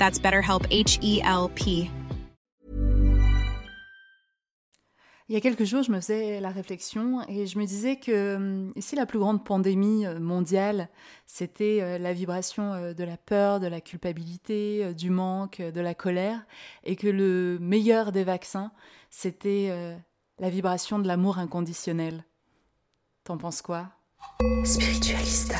That's BetterHelp H E L P. Il y a quelques jours, je me faisais la réflexion et je me disais que hum, si la plus grande pandémie euh, mondiale, c'était euh, la vibration euh, de la peur, de la culpabilité, du manque, de la colère, et que le meilleur des vaccins, c'était la vibration de l'amour inconditionnel. T'en penses quoi? Spiritualista.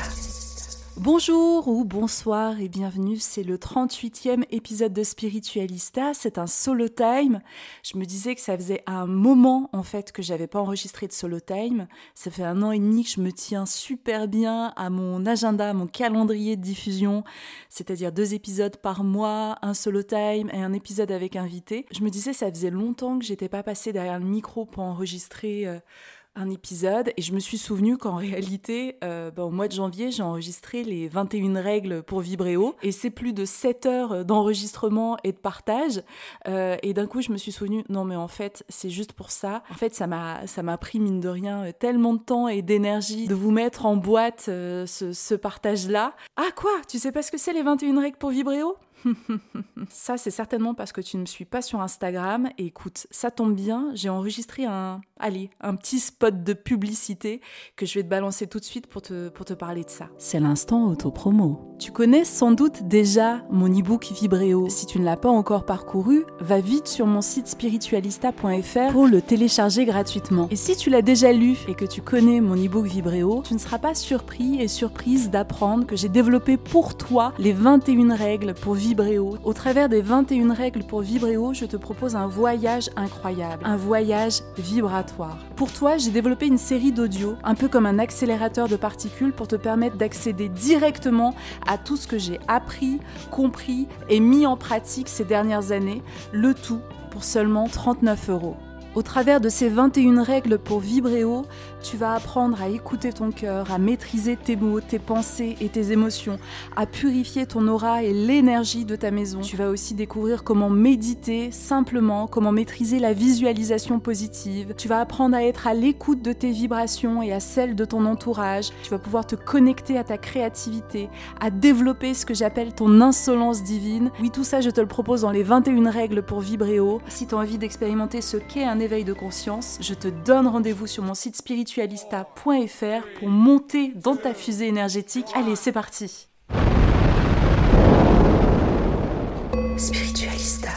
Bonjour ou bonsoir et bienvenue, c'est le 38e épisode de Spiritualista, c'est un solo time. Je me disais que ça faisait un moment en fait que j'avais pas enregistré de solo time. Ça fait un an et demi que je me tiens super bien à mon agenda, à mon calendrier de diffusion, c'est-à-dire deux épisodes par mois, un solo time et un épisode avec invité. Je me disais ça faisait longtemps que j'étais pas passée derrière le micro pour enregistrer euh, un épisode et je me suis souvenu qu'en réalité, euh, bah, au mois de janvier, j'ai enregistré les 21 règles pour Vibréo et c'est plus de 7 heures d'enregistrement et de partage. Euh, et d'un coup, je me suis souvenu, non mais en fait, c'est juste pour ça. En fait, ça m'a, ça m'a pris, mine de rien, tellement de temps et d'énergie de vous mettre en boîte euh, ce, ce partage-là. Ah quoi? Tu sais pas ce que c'est les 21 règles pour Vibréo? Ça, c'est certainement parce que tu ne me suis pas sur Instagram. Écoute, ça tombe bien, j'ai enregistré un, allez, un petit spot de publicité que je vais te balancer tout de suite pour te, pour te parler de ça. C'est l'instant auto-promo. Tu connais sans doute déjà mon e-book Vibréo. Si tu ne l'as pas encore parcouru, va vite sur mon site spiritualista.fr pour le télécharger gratuitement. Et si tu l'as déjà lu et que tu connais mon e-book Vibréo, tu ne seras pas surpris et surprise d'apprendre que j'ai développé pour toi les 21 règles pour vivre au travers des 21 règles pour Vibréo, je te propose un voyage incroyable, un voyage vibratoire. Pour toi, j'ai développé une série d'audios, un peu comme un accélérateur de particules pour te permettre d'accéder directement à tout ce que j'ai appris, compris et mis en pratique ces dernières années, le tout pour seulement 39 euros. Au travers de ces 21 règles pour vibrer haut, tu vas apprendre à écouter ton cœur, à maîtriser tes mots, tes pensées et tes émotions, à purifier ton aura et l'énergie de ta maison. Tu vas aussi découvrir comment méditer simplement, comment maîtriser la visualisation positive. Tu vas apprendre à être à l'écoute de tes vibrations et à celles de ton entourage. Tu vas pouvoir te connecter à ta créativité, à développer ce que j'appelle ton insolence divine. Oui, tout ça, je te le propose dans les 21 règles pour vibrer haut. Si tu as envie d'expérimenter ce qu'est un éveil de conscience, je te donne rendez-vous sur mon site spiritualista.fr pour monter dans ta fusée énergétique. Allez, c'est parti Spiritualista.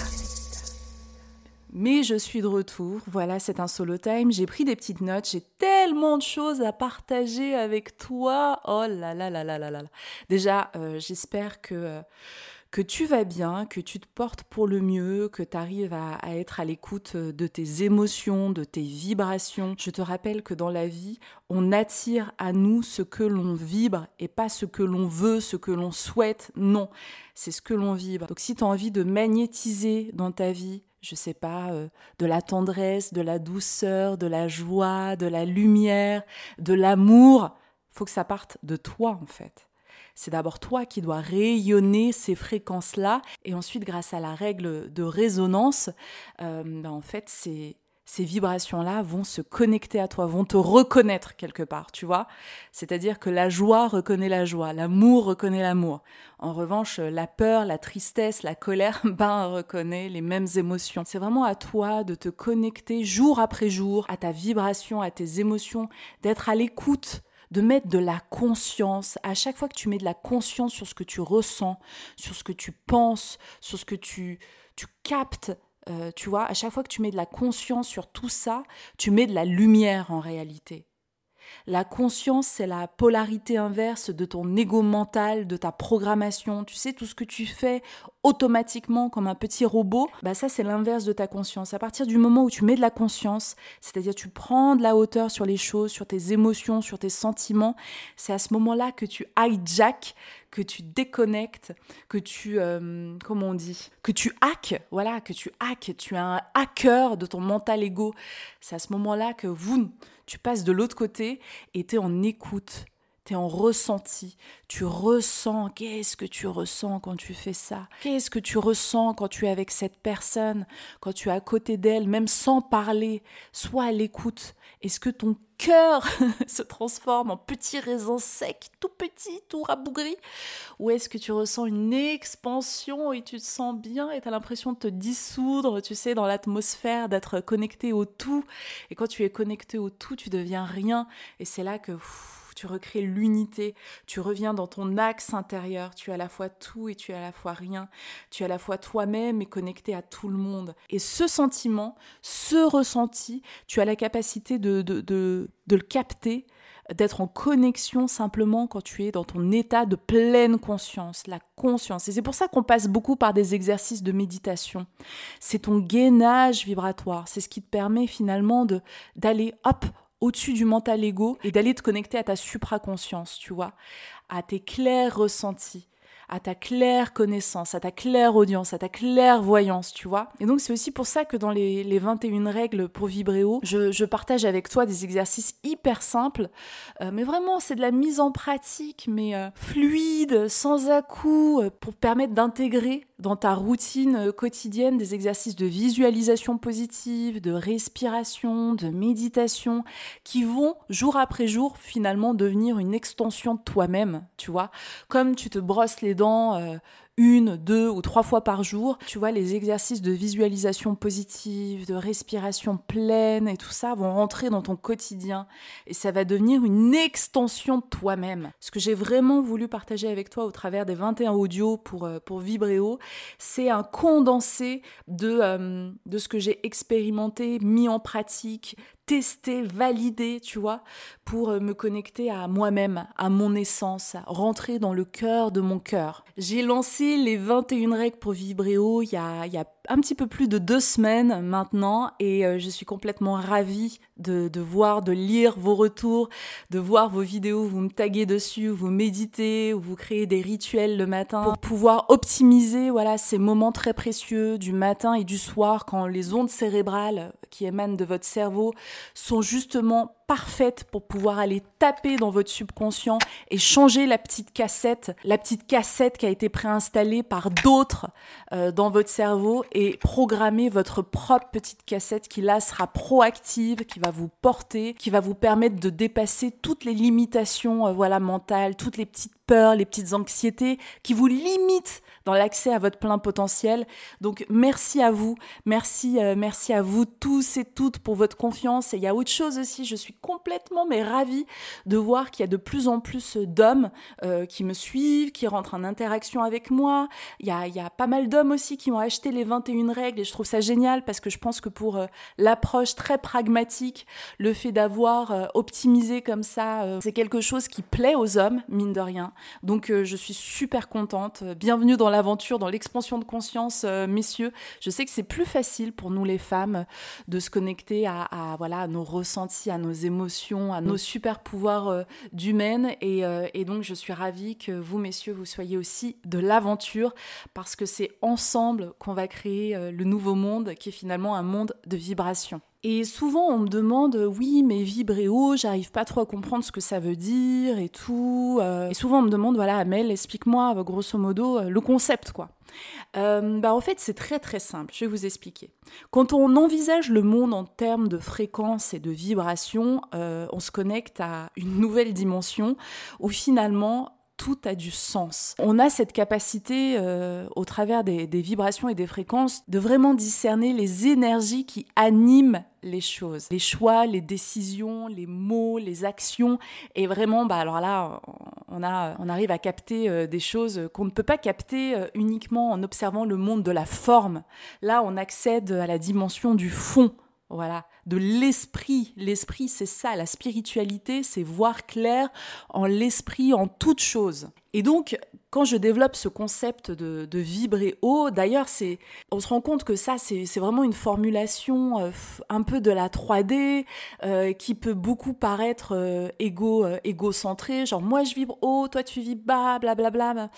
Mais je suis de retour, voilà, c'est un solo time, j'ai pris des petites notes, j'ai tellement de choses à partager avec toi. Oh là là là là là là. Déjà, euh, j'espère que... Euh, que tu vas bien, que tu te portes pour le mieux, que tu arrives à, être à l'écoute de tes émotions, de tes vibrations. Je te rappelle que dans la vie, on attire à nous ce que l'on vibre et pas ce que l'on veut, ce que l'on souhaite. Non, c'est ce que l'on vibre. Donc si tu as envie de magnétiser dans ta vie, je sais pas, euh, de la tendresse, de la douceur, de la joie, de la lumière, de l'amour, faut que ça parte de toi en fait. C'est d'abord toi qui dois rayonner ces fréquences-là, et ensuite, grâce à la règle de résonance, euh, ben, en fait, ces vibrations-là vont se connecter à toi, vont te reconnaître quelque part, tu vois. C'est-à-dire que la joie reconnaît la joie, l'amour reconnaît l'amour. En revanche, la peur, la tristesse, la colère, ben, reconnaît les mêmes émotions. C'est vraiment à toi de te connecter jour après jour à ta vibration, à tes émotions, d'être à l'écoute de mettre de la conscience. À chaque fois que tu mets de la conscience sur ce que tu ressens, sur ce que tu penses, sur ce que tu, tu captes, euh, tu vois, à chaque fois que tu mets de la conscience sur tout ça, tu mets de la lumière en réalité. La conscience, c'est la polarité inverse de ton ego mental, de ta programmation. Tu sais, tout ce que tu fais automatiquement comme un petit robot, bah ça c'est l'inverse de ta conscience. À partir du moment où tu mets de la conscience, c'est-à-dire tu prends de la hauteur sur les choses, sur tes émotions, sur tes sentiments, c'est à ce moment-là que tu hijack, que tu déconnectes, que tu, euh, comment on dit, que tu hack, voilà, que tu hack, tu es un hacker de ton mental ego. C'est à ce moment-là que vous, tu passes de l'autre côté et tu es en écoute tu es en ressenti, tu ressens, qu'est-ce que tu ressens quand tu fais ça? Qu'est-ce que tu ressens quand tu es avec cette personne, quand tu es à côté d'elle, même sans parler Sois à l'écoute. Est-ce que ton cœur se transforme en petit raisin sec, tout petit, tout rabougri Ou est-ce que tu ressens une expansion et tu te sens bien et tu as l'impression de te dissoudre, tu sais, dans l'atmosphère, d'être connecté au tout? Et quand tu es connecté au tout, tu deviens rien. Et c'est là que tu recrées l'unité, tu reviens dans ton axe intérieur, tu es à la fois tout et tu es à la fois rien, tu es à la fois toi-même et connecté à tout le monde. Et ce sentiment, ce ressenti, tu as la capacité de, de, de, de le capter, d'être en connexion simplement quand tu es dans ton état de pleine conscience, la conscience. Et c'est pour ça qu'on passe beaucoup par des exercices de méditation. C'est ton gainage vibratoire, c'est ce qui te permet finalement de d'aller hop au-dessus du mental ego et d'aller te connecter à ta supraconscience, tu vois, à tes clairs ressentis, à ta claire connaissance, à ta claire audience, à ta claire voyance, tu vois. Et donc c'est aussi pour ça que dans les, les 21 règles pour vibrer haut, je, je, partage avec toi des exercices hyper simples, euh, mais vraiment c'est de la mise en pratique, mais euh, fluide, sans à-coup, euh, pour permettre d'intégrer dans ta routine quotidienne des exercices de visualisation positive, de respiration, de méditation, qui vont jour après jour finalement devenir une extension de toi-même, tu vois. Comme tu te brosses les dents euh, une, deux ou trois fois par jour. Tu vois, les exercices de visualisation positive, de respiration pleine et tout ça vont rentrer dans ton quotidien et ça va devenir une extension de toi-même. Ce que j'ai vraiment voulu partager avec toi au travers des 21 audios pour, euh, pour Vibréo, c'est un condensé de, euh, de ce que j'ai expérimenté, mis en pratique, tester, valider, tu vois, pour euh, me connecter à moi-même, à mon essence, rentrer dans le cœur de mon cœur. J'ai lancé les 21 règles pour y a, il y a un petit peu plus de deux semaines maintenant et euh, je suis complètement ravie de, de, voir, de lire vos retours, de voir vos vidéos, vous me taguez dessus, vous méditez, vous créez des rituels le matin pour pouvoir optimiser voilà ces moments très précieux du matin et du soir quand les ondes cérébrales qui émanent de votre cerveau sont justement parfaites pour pouvoir aller taper dans votre subconscient et changer la petite cassette, la petite cassette qui a été préinstallée par d'autres euh, dans votre cerveau et programmer votre propre petite cassette qui là sera proactive, qui va vous porter, qui va vous permettre de dépasser toutes les limitations euh, voilà mentales, toutes les petites peurs, les petites anxiétés qui vous limitent dans l'accès à votre plein potentiel. Donc merci à vous, merci euh, merci à vous tous et toutes pour votre confiance et il y a autre chose aussi, je suis complètement mais ravie de voir qu'il y a de plus en plus d'hommes euh, qui me suivent, qui rentrent en interaction avec moi. Il y a, y a pas mal d'hommes aussi qui ont acheté les 21 règles et je trouve ça génial parce que je pense que pour euh, l'approche très pragmatique, le fait d'avoir optimisé comme ça, c'est quelque chose qui plaît aux hommes, mine de rien. Donc euh, je suis super contente. Bienvenue dans l'aventure, dans l'expansion de conscience, euh, messieurs. Je sais que c'est plus facile pour nous les femmes de se connecter à, voilà nos ressentis, à nos émotions, à nos super pouvoirs euh, d'humaine. Et, et donc je suis ravie que vous, messieurs, vous soyez aussi de l'aventure parce que c'est ensemble qu'on va créer le nouveau monde qui est finalement un monde de vibration. Et souvent, on me demande, oui, mais haut, j'arrive pas trop à comprendre ce que ça veut dire et tout. Euh. Et souvent, on me demande, voilà, Amel, explique-moi, grosso modo, euh, le concept, quoi. Euh, bah, en fait, c'est très très simple. Je vais vous expliquer. Quand on envisage le monde en termes de fréquence et de vibration, on se connecte à une nouvelle dimension où finalement tout a du sens. On a cette capacité, euh, au travers des, vibrations et des fréquences, de vraiment discerner les énergies qui animent les choses, les choix, les décisions, les mots, les actions. Et vraiment, bah alors là, on, a, on arrive à capter euh, des choses qu'on ne peut pas capter euh, uniquement en observant le monde de la forme. Là, on accède à la dimension du fond voilà, de l'esprit. L'esprit, c'est ça, la spiritualité, c'est voir clair en l'esprit, en toute chose. Et donc, quand je développe ce concept de, vibrer haut, d'ailleurs, c'est, on se rend compte que ça, c'est, vraiment une formulation euh, un peu de la 3D euh, qui peut beaucoup paraître euh, égo, égocentré, genre moi je vibre haut, toi tu vibres bas, blablabla.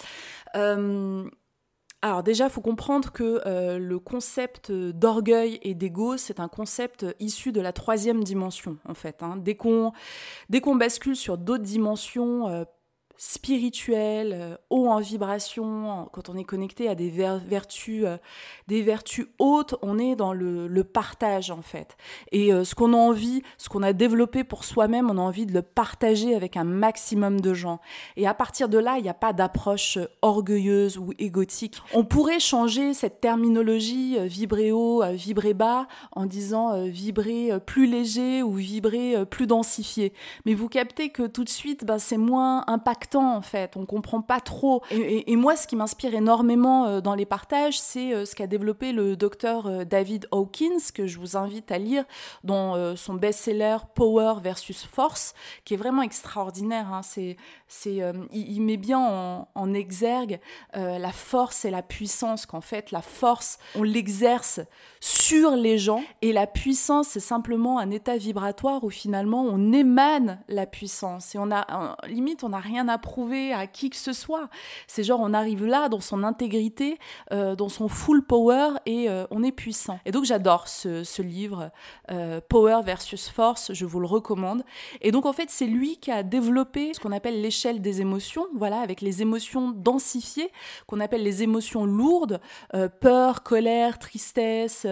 Déjà, il faut comprendre que euh, le concept d'orgueil et d'ego, c'est un concept issu de la troisième dimension, en fait. Hein. Dès qu'on bascule sur d'autres dimensions, euh, spirituel, euh, haut en vibration, quand on est connecté à des vertus, euh, des vertus hautes, on est dans le, partage en fait. Et euh, ce qu'on a envie, ce qu'on a développé pour soi-même, on a envie de le partager avec un maximum de gens. Et à partir de là, il n'y a pas d'approche orgueilleuse ou égotique. On pourrait changer cette terminologie vibrer haut, vibrer bas, en disant vibrer plus léger ou vibrer plus densifié. Mais vous captez que tout de suite, ben, c'est moins impactant en fait, on comprend pas trop. Et, moi, ce qui m'inspire énormément euh, dans les partages, c'est euh, ce qu'a développé le docteur euh, David Hawkins, que je vous invite à lire dans son best-seller Power versus Force, qui est vraiment extraordinaire. Hein. C'est, c'est, il, met bien en, en exergue la force et la puissance, qu'en fait, la force, on l'exerce sur les gens, et la puissance, c'est simplement un état vibratoire où finalement on émane la puissance. Et on a, limite, on n'a rien à prouver à qui que ce soit. C'est genre, on arrive là dans son intégrité, euh, dans son full power et euh, on est puissant. Et donc, j'adore ce, livre, euh, Power versus Force, je vous le recommande. Et donc, en fait, c'est lui qui a développé ce qu'on appelle l'échelle des émotions, voilà, avec les émotions densifiées, qu'on appelle les émotions lourdes, peur, colère, tristesse,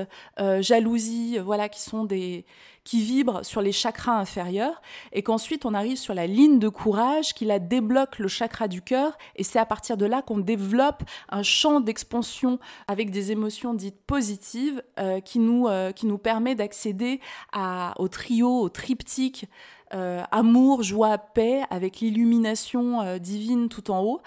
jalousie, voilà, qui sont des qui vibre sur les chakras inférieurs et qu'ensuite on arrive sur la ligne de courage qui la débloque le chakra du cœur et c'est à partir de là qu'on développe un champ d'expansion avec des émotions dites positives euh, qui, nous, euh, qui nous permet d'accéder au trio, au triptyque euh, amour, joie, paix, avec l'illumination divine tout en haut.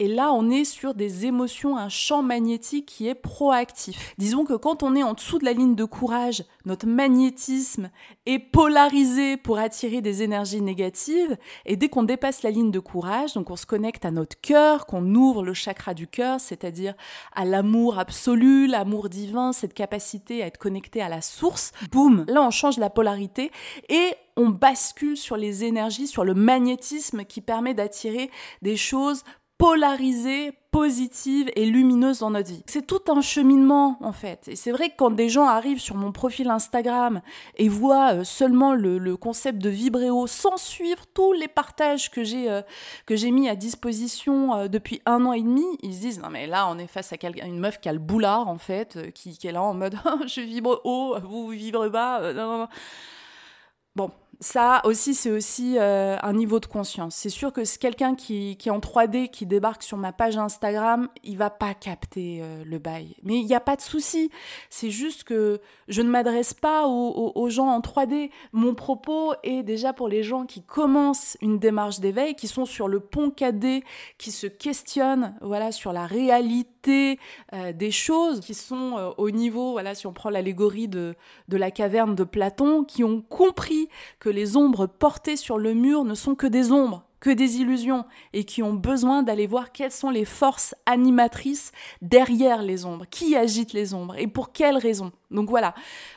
Et là, on est sur des émotions, un champ magnétique qui est proactif. Disons que quand on est en dessous de la ligne de courage, notre magnétisme est polarisé pour attirer des énergies négatives. Et dès qu'on dépasse la ligne de courage, donc on se connecte à notre cœur, qu'on ouvre le chakra du cœur, c'est-à-dire à l'amour absolu, l'amour divin, cette capacité à être connecté à la source, boum, là on change la polarité et on bascule sur les énergies, sur le magnétisme qui permet d'attirer des choses polarisée, positive et lumineuse dans notre vie. C'est tout un cheminement en fait. Et c'est vrai que quand des gens arrivent sur mon profil Instagram et voient euh, seulement le, concept de vibréo sans suivre tous les partages que j'ai euh, mis à disposition euh, depuis un an et demi, ils se disent non mais là on est face à une meuf qui a le boulard en fait, qui, qui est là en mode je vibre haut, vous, vibrez bas. Bon, ça aussi, c'est aussi euh, un niveau de conscience. C'est sûr que quelqu'un qui, qui, est en 3D, qui débarque sur ma page Instagram, il va pas capter euh, le bail. Mais il n'y a pas de souci. C'est juste que je ne m'adresse pas aux, gens en 3D. Mon propos est déjà pour les gens qui commencent une démarche d'éveil, qui sont sur le pont 4D, qui se questionnent voilà, sur la réalité euh, des choses, qui sont au niveau, voilà, si on prend l'allégorie de, de la caverne de Platon, qui ont compris que les ombres portées sur le mur ne sont que des ombres. que des illusions et qui ont besoin d'aller voir quelles sont les forces animatrices derrière les ombres, qui agite les ombres et pour quelles raisons. Donc voilà,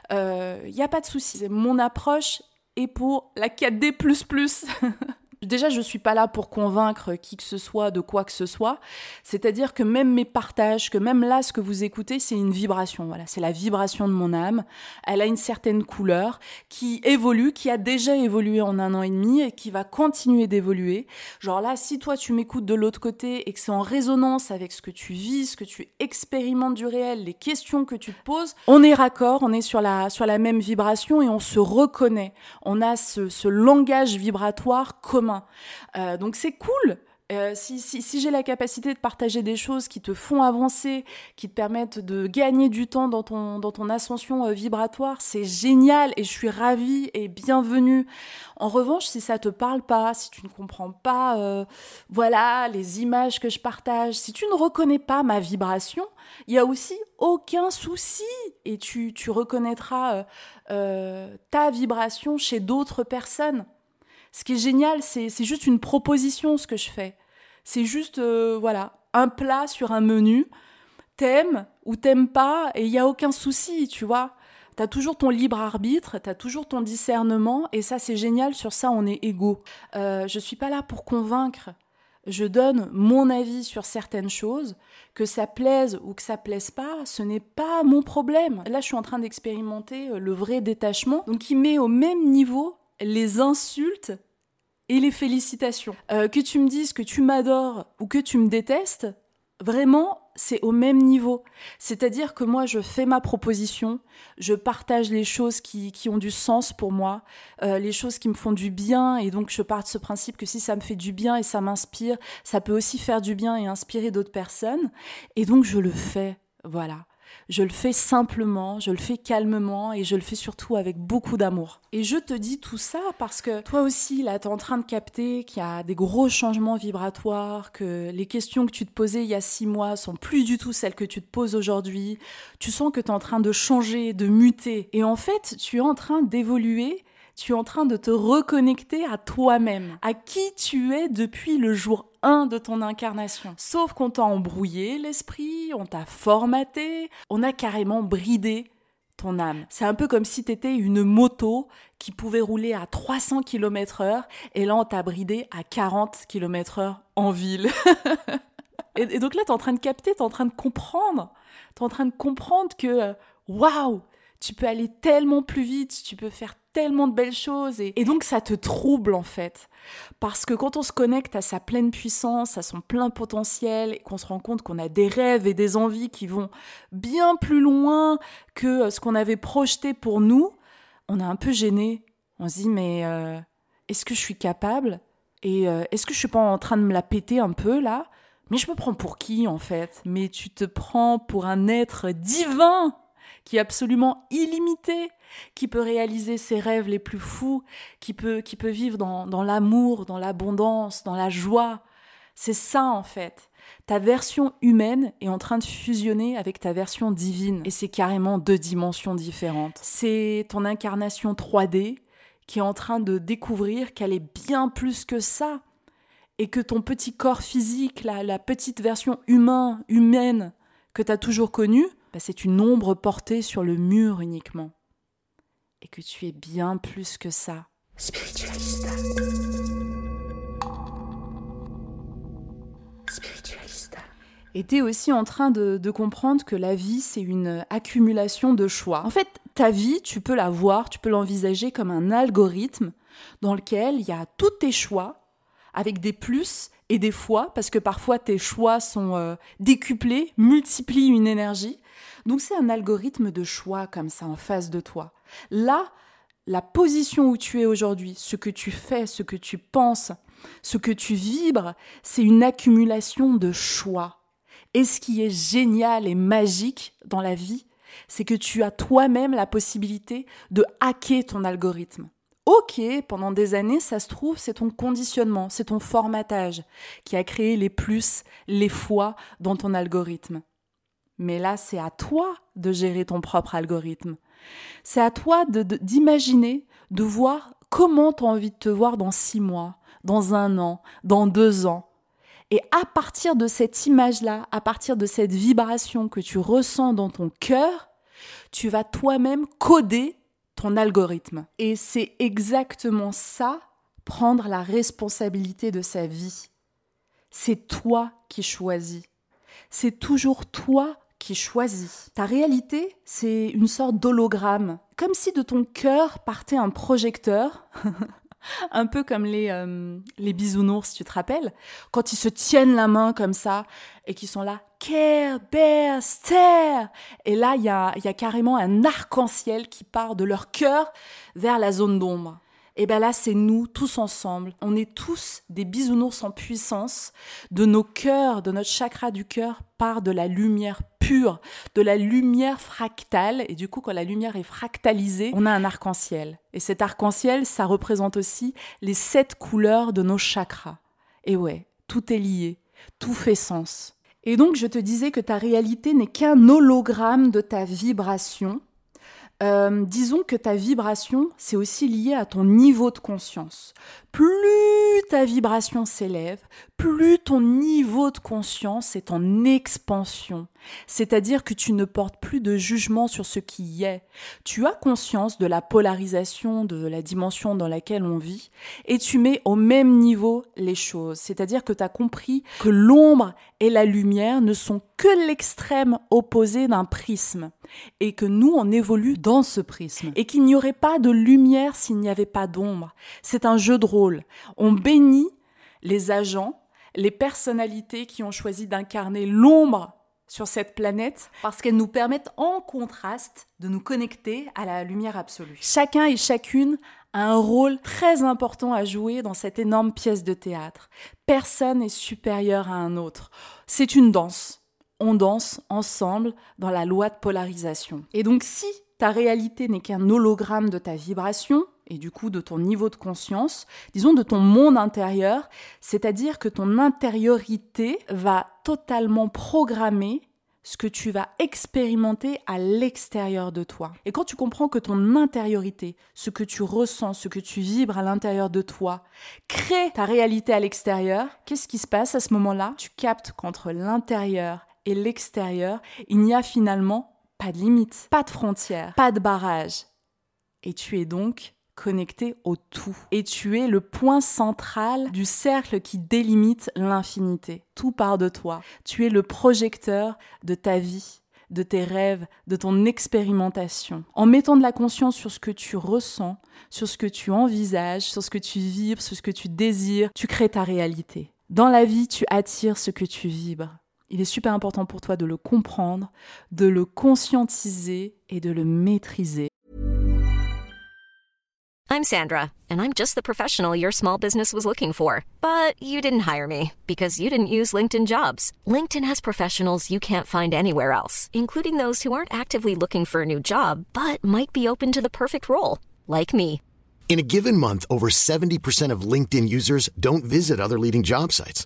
il euh, n'y a pas de souci. Mon approche est pour la 4D ⁇ Déjà, je ne suis pas là pour convaincre qui que ce soit de quoi que ce soit. C'est-à-dire que même mes partages, que même là, ce que vous écoutez, c'est une vibration. Voilà, c'est la vibration de mon âme. Elle a une certaine couleur qui évolue, qui a déjà évolué en un an et demi et qui va continuer d'évoluer. Genre là, si toi, tu m'écoutes de l'autre côté et que c'est en résonance avec ce que tu vis, ce que tu expérimentes du réel, les questions que tu te poses, on est raccord, on est sur la, sur la même vibration et on se reconnaît. On a ce, ce langage vibratoire commun. Euh, donc c'est cool. Euh, si, j'ai la capacité de partager des choses qui te font avancer, qui te permettent de gagner du temps dans ton, ascension euh, vibratoire, c'est génial et je suis ravie et bienvenue. En revanche, si ça te parle pas, si tu ne comprends pas, voilà, les images que je partage, si tu ne reconnais pas ma vibration, il y a aussi aucun souci et tu, tu reconnaîtras ta vibration chez d'autres personnes. Ce qui est génial, c'est juste une proposition ce que je fais. C'est juste, euh, voilà, un plat sur un menu. T'aimes ou t'aimes pas, et il n'y a aucun souci, tu vois. T'as toujours ton libre arbitre, t'as toujours ton discernement, et ça c'est génial, sur ça on est égaux. Euh, je suis pas là pour convaincre, je donne mon avis sur certaines choses, que ça plaise ou que ça plaise pas, ce n'est pas mon problème. Là je suis en train d'expérimenter euh, le vrai détachement, donc il met au même niveau les insultes et les félicitations. Euh, que tu me dises que tu m'adores ou que tu me détestes, vraiment, c'est au même niveau. C'est-à-dire que moi, je fais ma proposition, je partage les choses qui, ont du sens pour moi, euh, les choses qui me font du bien, et donc je pars de ce principe que si ça me fait du bien et ça m'inspire, ça peut aussi faire du bien et inspirer d'autres personnes, et donc je le fais. Voilà. Je le fais simplement, je le fais calmement et je le fais surtout avec beaucoup d'amour. Et je te dis tout ça parce que toi aussi, là, tu es en train de capter qu'il y a des gros changements vibratoires, que les questions que tu te posais il y a six mois sont plus du tout celles que tu te poses aujourd'hui. Tu sens que tu es en train de changer, de muter. Et en fait, tu es en train d'évoluer tu es en train de te reconnecter à toi-même, à qui tu es depuis le jour 1 de ton incarnation. Sauf qu'on t'a embrouillé l'esprit, on t'a formaté, on a carrément bridé ton âme. C'est un peu comme si t'étais une moto qui pouvait rouler à 300 km heure et là on t'a bridé à 40 km heure en ville. et, donc là t'es en train de capter, t'es en train de comprendre, t'es en train de comprendre que waouh, tu peux aller tellement plus vite, tu peux faire tellement de belles choses et, donc ça te trouble en fait. Parce que quand on se connecte à sa pleine puissance, à son plein potentiel et qu'on se rend compte qu'on a des rêves et des envies qui vont bien plus loin que ce qu'on avait projeté pour nous, on est un peu gêné. On se dit mais euh, est-ce que je suis capable et euh, est-ce que je suis pas en train de me la péter un peu là? Mais je me prends pour qui en fait? Mais tu te prends pour un être divin qui est absolument illimité, qui peut réaliser ses rêves les plus fous, qui peut, qui peut vivre dans, l'amour, dans l'abondance, dans la joie. C'est ça en fait. Ta version humaine est en train de fusionner avec ta version divine. Et c'est carrément deux dimensions différentes. C'est ton incarnation 3D qui est en train de découvrir qu'elle est bien plus que ça. Et que ton petit corps physique, la, la petite version humain, humaine que tu as toujours connue, bah, c'est une ombre portée sur le mur uniquement. Et que tu es bien plus que ça. Spiritualista. Spiritualista. Et tu es aussi en train de, de comprendre que la vie, c'est une accumulation de choix. En fait, ta vie, tu peux la voir, tu peux l'envisager comme un algorithme dans lequel il y a tous tes choix avec des plus et des fois, parce que parfois tes choix sont euh, décuplés, multiplient une énergie. Donc c'est un algorithme de choix comme ça en face de toi. Là, la position où tu es aujourd'hui, ce que tu fais, ce que tu penses, ce que tu vibres, c'est une accumulation de choix. Et ce qui est génial et magique dans la vie, c'est que tu as toi-même la possibilité de hacker ton algorithme. Ok, pendant des années, ça se trouve, c'est ton conditionnement, c'est ton formatage qui a créé les plus, les fois dans ton algorithme. Mais là, c'est à toi de gérer ton propre algorithme. C'est à toi d'imaginer, de, de voir comment tu as envie de te voir dans six mois, dans un an, dans deux ans. Et à partir de cette image-là, à partir de cette vibration que tu ressens dans ton cœur, tu vas toi-même coder ton algorithme. Et c'est exactement ça, prendre la responsabilité de sa vie. C'est toi qui choisis. C'est toujours toi qui choisis. Ta réalité, c'est une sorte d'hologramme. Comme si de ton cœur partait un projecteur. un peu comme les, euh, les bisounours, tu te rappelles? Quand ils se tiennent la main comme ça et qui sont là, Bear, Et là, il y a, y a carrément un arc-en-ciel qui part de leur cœur vers la zone d'ombre. Et bien là, c'est nous, tous ensemble. On est tous des bisounours en puissance. De nos cœurs, de notre chakra du cœur, part de la lumière pure, de la lumière fractale. Et du coup, quand la lumière est fractalisée, on a un arc-en-ciel. Et cet arc-en-ciel, ça représente aussi les sept couleurs de nos chakras. Et ouais, tout est lié, tout fait sens. Et donc, je te disais que ta réalité n'est qu'un hologramme de ta vibration euh, disons que ta vibration, c'est aussi lié à ton niveau de conscience. Plus ta vibration s'élève, plus ton niveau de conscience est en expansion. C'est-à-dire que tu ne portes plus de jugement sur ce qui est. Tu as conscience de la polarisation de la dimension dans laquelle on vit et tu mets au même niveau les choses. C'est-à-dire que tu as compris que l'ombre et la lumière ne sont que l'extrême opposé d'un prisme et que nous, on évolue dans ce prisme et qu'il n'y aurait pas de lumière s'il n'y avait pas d'ombre. C'est un jeu de rôle. On bénit les agents, les personnalités qui ont choisi d'incarner l'ombre sur cette planète parce qu'elles nous permettent en contraste de nous connecter à la lumière absolue. Chacun et chacune a un rôle très important à jouer dans cette énorme pièce de théâtre. Personne n'est supérieur à un autre. C'est une danse. On danse ensemble dans la loi de polarisation. Et donc si ta réalité n'est qu'un hologramme de ta vibration, et du coup de ton niveau de conscience, disons de ton monde intérieur, c'est-à-dire que ton intériorité va totalement programmer ce que tu vas expérimenter à l'extérieur de toi. Et quand tu comprends que ton intériorité, ce que tu ressens, ce que tu vibres à l'intérieur de toi, crée ta réalité à l'extérieur, qu'est-ce qui se passe à ce moment-là? Tu captes qu'entre l'intérieur et l'extérieur, il n'y a finalement pas de limite, pas de frontières, pas de barrage. Et tu es donc connecté au tout. Et tu es le point central du cercle qui délimite l'infinité. Tout part de toi. Tu es le projecteur de ta vie de tes rêves, de ton expérimentation. En mettant de la conscience sur ce que tu ressens, sur ce que tu envisages, sur ce que tu vibres, sur ce que tu désires, tu crées ta réalité. Dans la vie, tu attires ce que tu vibres. Il est super important pour toi de le comprendre, de le conscientiser et de le maîtriser. I'm Sandra, and I'm just the professional your small business was looking for. But you didn't hire me because you didn't use LinkedIn jobs. LinkedIn has professionals you can't find anywhere else, including those who aren't actively looking for a new job but might be open to the perfect role, like me. In a given month, over 70% of LinkedIn users don't visit other leading job sites.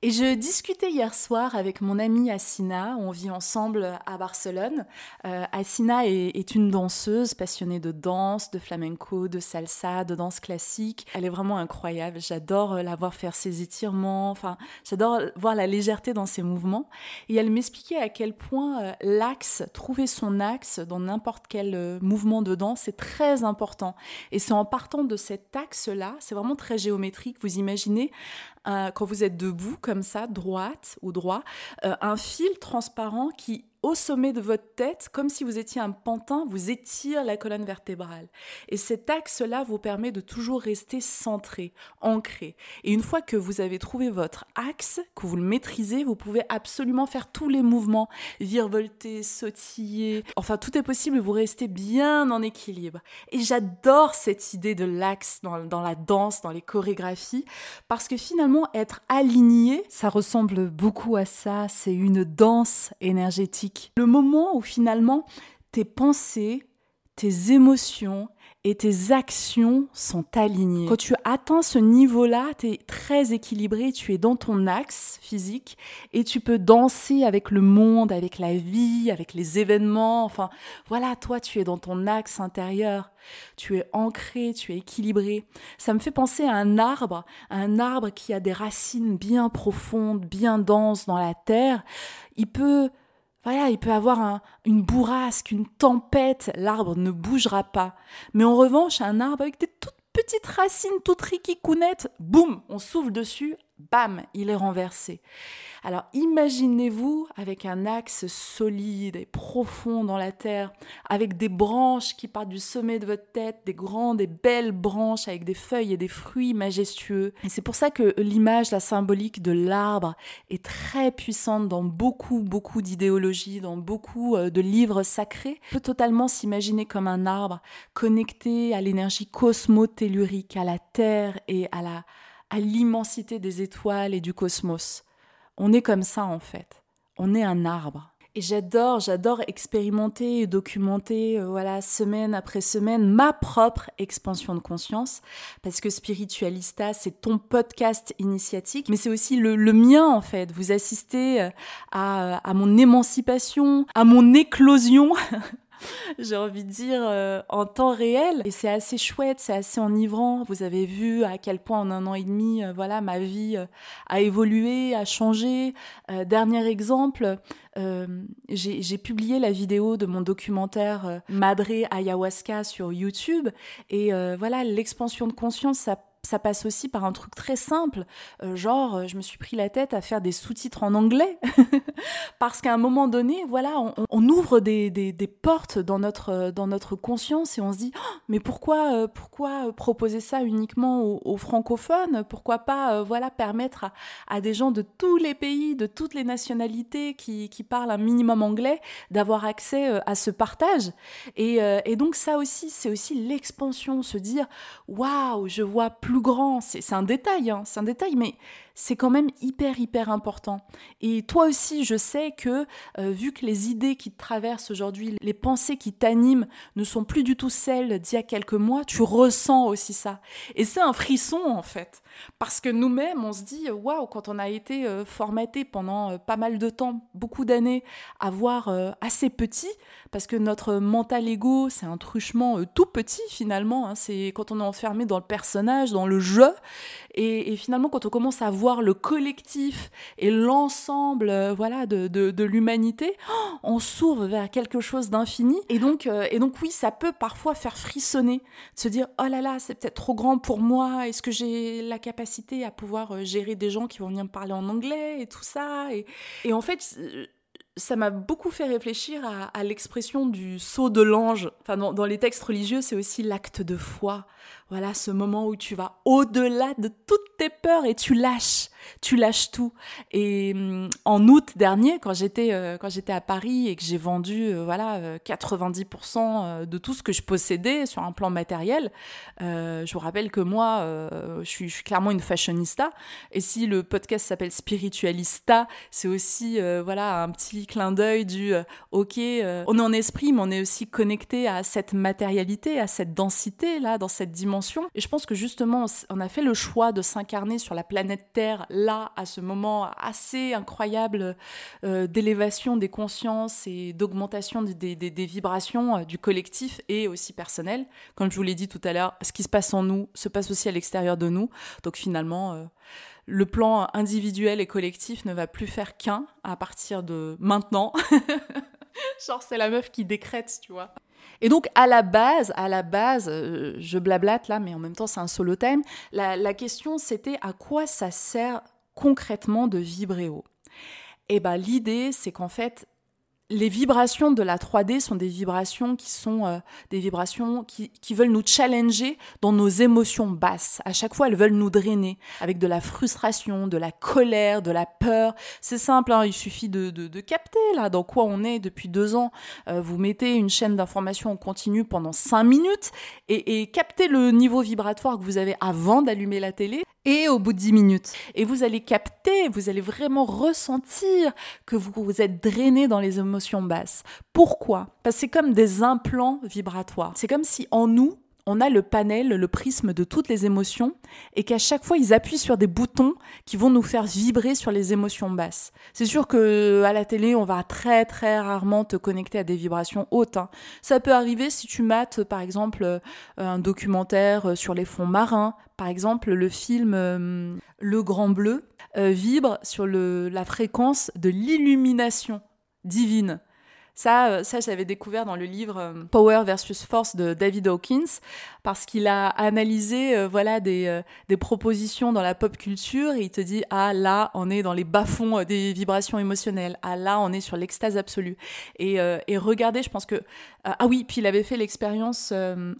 Et je discutais hier soir avec mon amie Assina, on vit ensemble à Barcelone. Euh, Assina est, est, une danseuse passionnée de danse, de flamenco, de salsa, de danse classique. Elle est vraiment incroyable, j'adore la voir faire ses étirements, enfin j'adore voir la légèreté dans ses mouvements. Et elle m'expliquait à quel point euh, l'axe, trouver son axe dans n'importe quel euh, mouvement de danse est très important. Et c'est en partant de cet axe-là, c'est vraiment très géométrique, vous imaginez quand vous êtes debout comme ça, droite ou droit, euh, un fil transparent qui au sommet de votre tête, comme si vous étiez un pantin, vous étire la colonne vertébrale. Et cet axe-là vous permet de toujours rester centré, ancré. Et une fois que vous avez trouvé votre axe, que vous le maîtrisez, vous pouvez absolument faire tous les mouvements, virevolter, sautiller. Enfin, tout est possible, vous restez bien en équilibre. Et j'adore cette idée de l'axe dans, dans la danse, dans les chorégraphies, parce que finalement, être aligné, ça ressemble beaucoup à ça. C'est une danse énergétique. Le moment où finalement tes pensées, tes émotions et tes actions sont alignées. Quand tu atteins ce niveau-là, tu es très équilibré, tu es dans ton axe physique et tu peux danser avec le monde, avec la vie, avec les événements. Enfin, voilà, toi, tu es dans ton axe intérieur. Tu es ancré, tu es équilibré. Ça me fait penser à un arbre, un arbre qui a des racines bien profondes, bien denses dans la terre. Il peut il peut avoir une bourrasque, une tempête, l'arbre ne bougera pas. Mais en revanche, un arbre avec des toutes petites racines, toutes riquicounettes, boum, on souffle dessus, bam, il est renversé. Alors imaginez-vous avec un axe solide et profond dans la terre, avec des branches qui partent du sommet de votre tête, des grandes et belles branches avec des feuilles et des fruits majestueux. C'est pour ça que l'image, la symbolique de l'arbre est très puissante dans beaucoup, beaucoup d'idéologies, dans beaucoup euh, de livres sacrés. On peut totalement s'imaginer comme un arbre connecté à l'énergie cosmotellurique, à la terre et à la à l'immensité des étoiles et du cosmos. On est comme ça en fait. On est un arbre. Et j'adore, j'adore expérimenter et documenter, euh, voilà, semaine après semaine, ma propre expansion de conscience. Parce que Spiritualista, c'est ton podcast initiatique, mais c'est aussi le, mien, en fait. Vous assistez euh, à, à mon émancipation, à mon éclosion. j'ai envie de dire, euh, en temps réel. Et c'est assez chouette, c'est assez enivrant. Vous avez vu à quel point en un an et demi, euh, voilà, ma vie euh, a évolué, a changé. dernier exemple, j'ai publié la vidéo de mon documentaire Madre Ayahuasca sur YouTube. Et voilà, l'expansion de conscience, ça ça passe aussi par un truc très simple, euh, genre euh, je me suis pris la tête à faire des sous-titres en anglais, parce qu'à un moment donné, voilà, on, ouvre des, des, portes dans notre, euh, dans notre conscience et on se dit, oh, mais pourquoi, pourquoi proposer ça uniquement aux, francophones? Pourquoi pas, voilà, permettre à, des gens de tous les pays, de toutes les nationalités qui, qui parlent un minimum anglais, d'avoir accès à ce partage? Et, et donc ça aussi, c'est aussi l'expansion, se dire, waouh, je vois plus grand. C'est un détail, hein, c'est un détail, mais c'est quand même hyper, hyper important. Et toi aussi, je sais que, euh, vu que les idées qui te traversent aujourd'hui, les pensées qui t'animent ne sont plus du tout celles d'il y a quelques mois, tu ressens aussi ça. Et c'est un frisson, en fait. Parce que nous-mêmes, on se dit, waouh, quand on a été euh, formaté pendant euh, pas mal de temps, beaucoup d'années, à voir assez petit, parce que notre mental ego, c'est un truchement tout petit finalement, hein. c'est quand on est enfermé dans le personnage, dans le jeu, et, et finalement quand on commence à voir le collectif et l'ensemble euh, voilà de, de, l'humanité, on s'ouvre vers quelque chose d'infini. Et donc, euh, et donc oui, ça peut parfois faire frissonner, de se dire oh là là, c'est peut-être trop grand pour moi. Est-ce que j'ai la capacité à pouvoir euh, gérer des gens qui vont venir me parler en anglais et tout ça? Et, et en fait ça m'a beaucoup fait réfléchir à, l'expression du saut de l'ange. Enfin, dans, les textes religieux, c'est aussi l'acte de foi. Voilà, ce moment où tu vas au-delà de toutes tes peurs et tu lâches, tu lâches tout. Et hum, en août dernier, quand j'étais euh, quand j'étais à Paris et que j'ai vendu euh, voilà 90% euh, de tout ce que je possédais sur un plan matériel, je vous rappelle que moi, je suis, je, suis, clairement une fashionista. Et si le podcast s'appelle Spiritualista, c'est aussi voilà un petit clin d'œil du ok, on est en esprit, mais on est aussi connecté à cette matérialité, à cette densité là, dans cette dimension et je pense que justement, on a fait le choix de s'incarner sur la planète Terre, là, à ce moment assez incroyable euh, d'élévation des consciences et d'augmentation des, vibrations euh, du collectif et aussi personnel. Comme je vous l'ai dit tout à l'heure, ce qui se passe en nous se passe aussi à l'extérieur de nous. Donc finalement, euh, le plan individuel et collectif ne va plus faire qu'un à partir de maintenant. Genre, c'est la meuf qui décrète, tu vois. Et donc, à la base, à la base, euh, je blablate là, mais en même temps, c'est un solo time. La, question, c'était à quoi ça sert concrètement de vibrer haut? Eh ben, l'idée, c'est qu'en fait, les vibrations de la 3D sont des vibrations qui sont euh, des vibrations qui, qui, veulent nous challenger dans nos émotions basses. À chaque fois, elles veulent nous drainer avec de la frustration, de la colère, de la peur. C'est simple, hein, il suffit de, de, de, capter là dans quoi on est depuis deux ans. Euh, vous mettez une chaîne d'information en continu pendant cinq minutes et, et captez le niveau vibratoire que vous avez avant d'allumer la télé et au bout de 10 minutes. Et vous allez capter, vous allez vraiment ressentir que vous, vous êtes drainé dans les émotions basses. Pourquoi? Parce que c'est comme des implants vibratoires. C'est comme si en nous, on a le panel, le prisme de toutes les émotions, et qu'à chaque fois, ils appuient sur des boutons qui vont nous faire vibrer sur les émotions basses. C'est sûr que à la télé, on va très très rarement te connecter à des vibrations hautes. Hein. Ça peut arriver si tu mates, par exemple, euh, un documentaire euh, sur les fonds marins. Par exemple, le film euh, Le Grand Bleu vibre sur la fréquence de l'illumination divine. Ça, ça j'avais découvert dans le livre Power versus Force de David Hawkins parce qu'il a analysé euh, voilà des, euh, des, propositions dans la pop culture et il te dit ah là on est dans les bas-fonds euh, des vibrations émotionnelles. Ah là on est sur l'extase absolue. Et, et regardez je pense que ah oui puis il avait fait l'expérience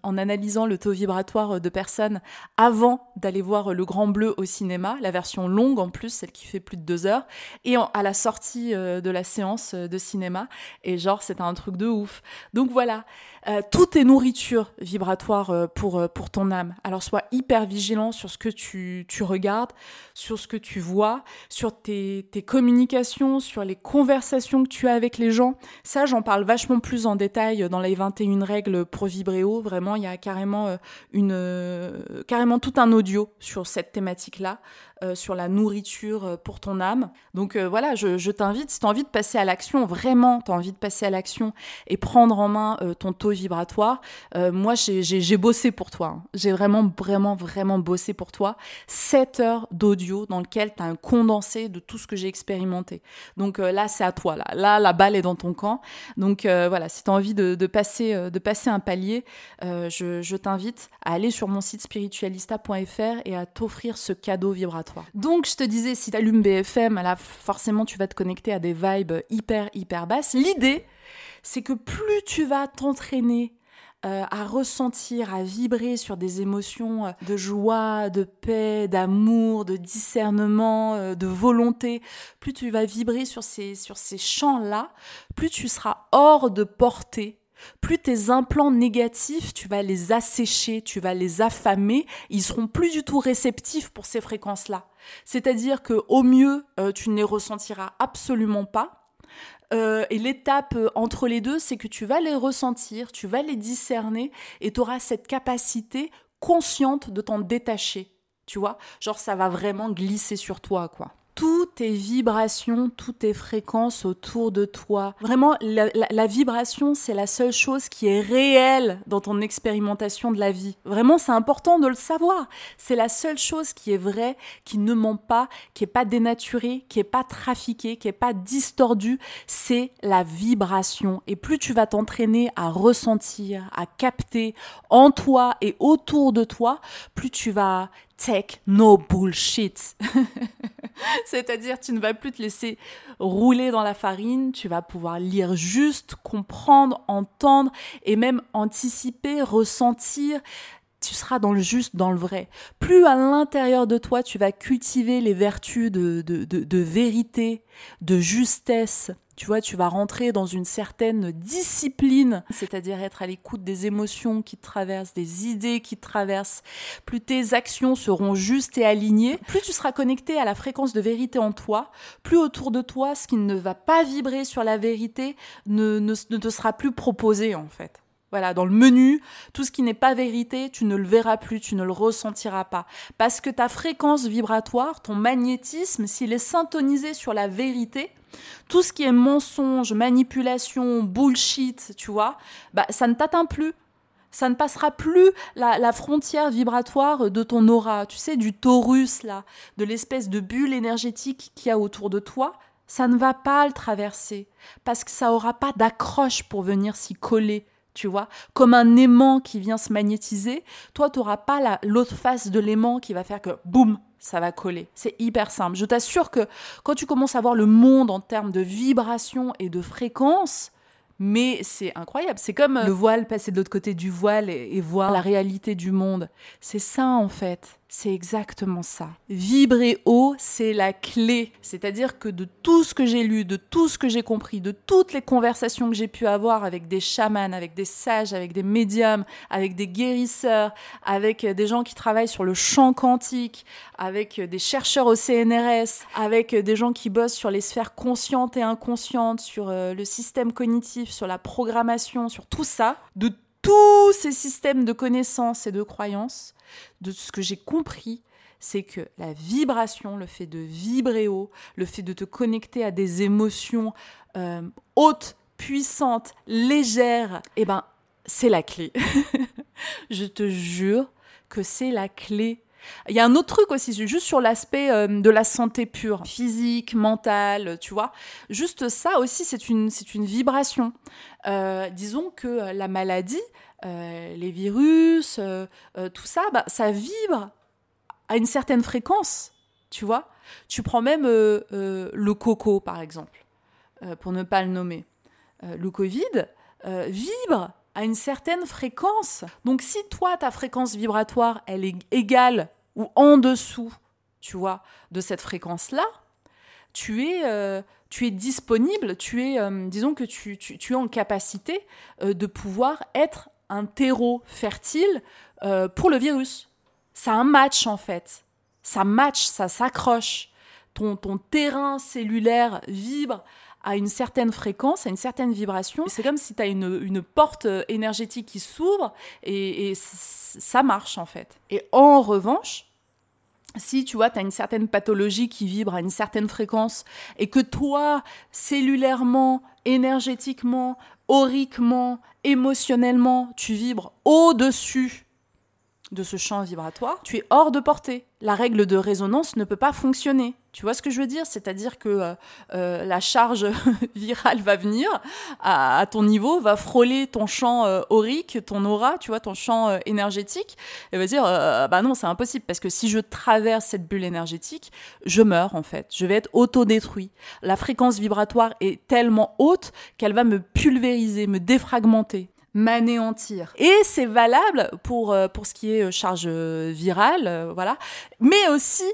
en analysant le taux vibratoire de personnes avant d'aller voir le Grand Bleu au cinéma la version longue en plus celle qui fait plus de deux heures et à la sortie de la séance de cinéma. Et c'était un truc de ouf donc voilà euh, tout est nourriture vibratoire euh, pour, euh, pour ton âme. Alors sois hyper vigilant sur ce que tu, tu regardes, sur ce que tu vois, sur tes, tes, communications, sur les conversations que tu as avec les gens. Ça, j'en parle vachement plus en détail dans les 21 règles pour Vibréo. Vraiment, il y a carrément, une, carrément tout un audio sur cette thématique-là. Euh, sur la nourriture euh, pour ton âme. Donc euh, voilà, je, t'invite, si tu as envie de passer à l'action, vraiment, tu as envie de passer à l'action et prendre en main ton taux vibratoire, moi j'ai bossé pour toi. Hein. J'ai vraiment, vraiment, vraiment bossé pour toi. 7 heures d'audio dans lequel tu as un condensé de tout ce que j'ai expérimenté. Donc là, c'est à toi. Là. là, la balle est dans ton camp. Donc voilà, si tu as envie de, passer, de passer un palier, je, je t'invite à aller sur mon site spiritualista.fr et à t'offrir ce cadeau vibratoire. Donc je te disais, si tu allumes BFM, là forcément tu vas te connecter à des vibes hyper hyper basses. L'idée, c'est que plus tu vas t'entraîner euh, à ressentir, à vibrer sur des émotions euh, de joie, de paix, d'amour, de discernement, euh, de volonté, plus tu vas vibrer sur ces, sur ces champs-là, plus tu seras hors de portée plus tes implants négatifs, tu vas les assécher, tu vas les affamer, ils seront plus du tout réceptifs pour ces fréquences-là. C'est-à-dire que au mieux, euh, tu ne les ressentiras absolument pas. Euh, et l'étape euh, entre les deux, c'est que tu vas les ressentir, tu vas les discerner et tu auras cette capacité consciente de t'en détacher. Tu vois? Genre, ça va vraiment glisser sur toi, quoi tes vibrations, toutes tes fréquences autour de toi. Vraiment, la, vibration, c'est la seule chose qui est réelle dans ton expérimentation de la vie. Vraiment, c'est important de le savoir. C'est la seule chose qui est vraie, qui ne ment pas, qui est pas dénaturée, qui est pas trafiquée, qui est pas distordue. C'est la vibration. Et plus tu vas t'entraîner à ressentir, à capter en toi et autour de toi, plus tu vas take no bullshit. C'est-à-dire, tu ne vas plus te laisser rouler dans la farine, tu vas pouvoir lire juste, comprendre, entendre et même anticiper, ressentir tu seras dans le juste, dans le vrai. Plus à l'intérieur de toi, tu vas cultiver les vertus de, de, de, vérité, de justesse. Tu vois, tu vas rentrer dans une certaine discipline, c'est-à-dire être à l'écoute des émotions qui te traversent, des idées qui te traversent. Plus tes actions seront justes et alignées, plus tu seras connecté à la fréquence de vérité en toi, plus autour de toi, ce qui ne va pas vibrer sur la vérité ne, ne, ne te sera plus proposé en fait. Voilà, dans le menu, tout ce qui n'est pas vérité, tu ne le verras plus, tu ne le ressentiras pas. Parce que ta fréquence vibratoire, ton magnétisme, s'il est syntonisé sur la vérité, tout ce qui est mensonge, manipulation, bullshit, tu vois, bah, ça ne t'atteint plus. Ça ne passera plus la, la, frontière vibratoire de ton aura, tu sais, du taurus, là, de l'espèce de bulle énergétique qu'il y a autour de toi. Ça ne va pas le traverser, parce que ça aura pas d'accroche pour venir s'y coller tu vois, comme un aimant qui vient se magnétiser, toi, tu n'auras pas l'autre face de l'aimant qui va faire que, boum, ça va coller. C'est hyper simple. Je t'assure que quand tu commences à voir le monde en termes de vibration et de fréquence, mais c'est incroyable. C'est comme le voile, passer de l'autre côté du voile et, voir la réalité du monde. C'est ça en fait. C'est exactement ça. Vibrer haut, c'est la clé. C'est-à-dire que de tout ce que j'ai lu, de tout ce que j'ai compris, de toutes les conversations que j'ai pu avoir avec des chamans, avec des sages, avec des médiums, avec des guérisseurs, avec des gens qui travaillent sur le champ quantique, avec des chercheurs au CNRS, avec des gens qui bossent sur les sphères conscientes et inconscientes, sur euh, le système cognitif, sur la programmation, sur tout ça, de tous ces systèmes de connaissances et de croyances, de ce que j'ai compris, c'est que la vibration, le fait de vibrer haut, le fait de te connecter à des émotions euh, hautes, puissantes, légères, eh ben, c'est la clé. Je te jure que c'est la clé. Il y a un autre truc aussi, juste sur l'aspect euh, de la santé pure, physique, mentale, tu vois. Juste ça aussi, c'est une, c'est une vibration. Euh, disons que la maladie, les virus, euh, euh, tout ça, bah, ça vibre à une certaine fréquence, tu vois. Tu prends même le coco, par exemple, pour ne pas le nommer. le Covid vibre à une certaine fréquence. Donc si toi, ta fréquence vibratoire, elle est égale ou en dessous, tu vois, de cette fréquence-là, tu es, tu es disponible, tu es, disons que tu, tu, es en capacité de pouvoir être un terreau fertile euh, pour le virus. Ça un match en fait. Ça match, ça s'accroche. Ton, ton terrain cellulaire vibre à une certaine fréquence, à une certaine vibration. C'est comme si tu as une, une, porte euh, énergétique qui s'ouvre et, et ça marche en fait. Et en revanche, si tu vois, tu as une certaine pathologie qui vibre à une certaine fréquence et que toi, cellulairement, énergétiquement, auriquement, émotionnellement, tu vibres au-dessus de ce champ vibratoire, tu es hors de portée. La règle de résonance ne peut pas fonctionner. Tu vois ce que je veux dire? C'est-à-dire que euh, euh, la charge virale va venir à, ton niveau, va frôler ton champ euh, aurique, ton aura, tu vois, ton champ énergétique, et va dire bah non, c'est impossible parce que si je traverse cette bulle énergétique, je meurs en fait. Je vais être autodétruit. La fréquence vibratoire est tellement haute qu'elle va me pulvériser, me défragmenter m'anéantir. Et c'est valable pour, euh, pour ce qui est euh, charge euh, virale, voilà, mais aussi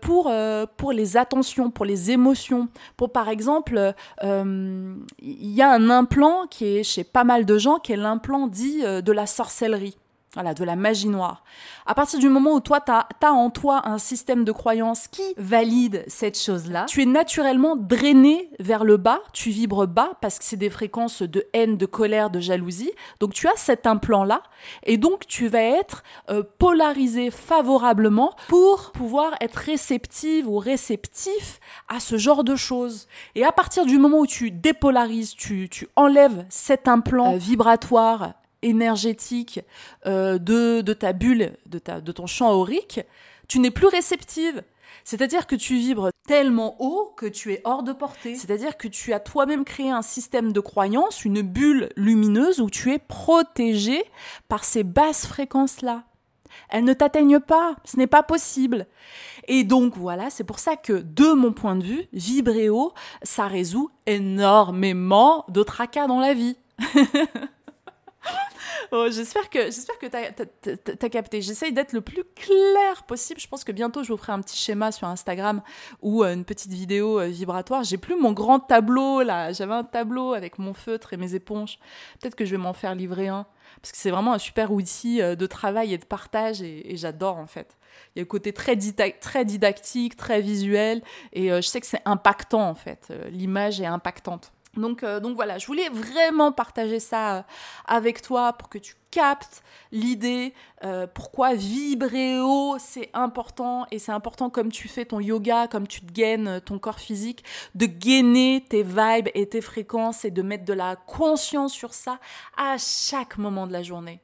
pour, pour les attentions, pour les émotions. Pour par exemple, il y a un implant qui est chez pas mal de gens, qui est l'implant dit de la sorcellerie. Voilà, de la magie noire. À partir du moment où toi, tu as, en toi un système de croyance qui valide cette chose-là, tu es naturellement drainé vers le bas, tu vibres bas parce que c'est des fréquences de haine, de colère, de jalousie. Donc tu as cet implant-là et donc tu vas être euh, polarisé favorablement pour pouvoir être réceptive ou réceptif à ce genre de choses. Et à partir du moment où tu dépolarises, tu, tu enlèves cet implant euh, vibratoire énergétique euh, de, de, ta bulle, de, ta, de ton champ aurique, tu n'es plus réceptive. C'est-à-dire que tu vibres tellement haut que tu es hors de portée. C'est-à-dire que tu as toi-même créé un système de croyance, une bulle lumineuse où tu es protégé par ces basses fréquences-là. Elles ne t'atteignent pas, ce n'est pas possible. Et donc voilà, c'est pour ça que de mon point de vue, vibrer haut, ça résout énormément de tracas dans la vie. Oh, j'espère que j'espère que t'as as, capté. J'essaye d'être le plus clair possible. Je pense que bientôt je vous ferai un petit schéma sur Instagram ou euh, une petite vidéo euh, vibratoire. J'ai plus mon grand tableau là. J'avais un tableau avec mon feutre et mes éponges. Peut-être que je vais m'en faire livrer un parce que c'est vraiment un super outil euh, de travail et de partage et, j'adore en fait. Il y a le côté très, très didactique, très visuel et je sais que c'est impactant en fait. L'image est impactante. Donc, euh, donc voilà, je voulais vraiment partager ça euh, avec toi pour que tu captes l'idée, euh, pourquoi vibrer haut, c'est important, et c'est important comme tu fais ton yoga, comme tu te gaines ton corps physique, de gainer tes vibes et tes fréquences et de mettre de la conscience sur ça à chaque moment de la journée.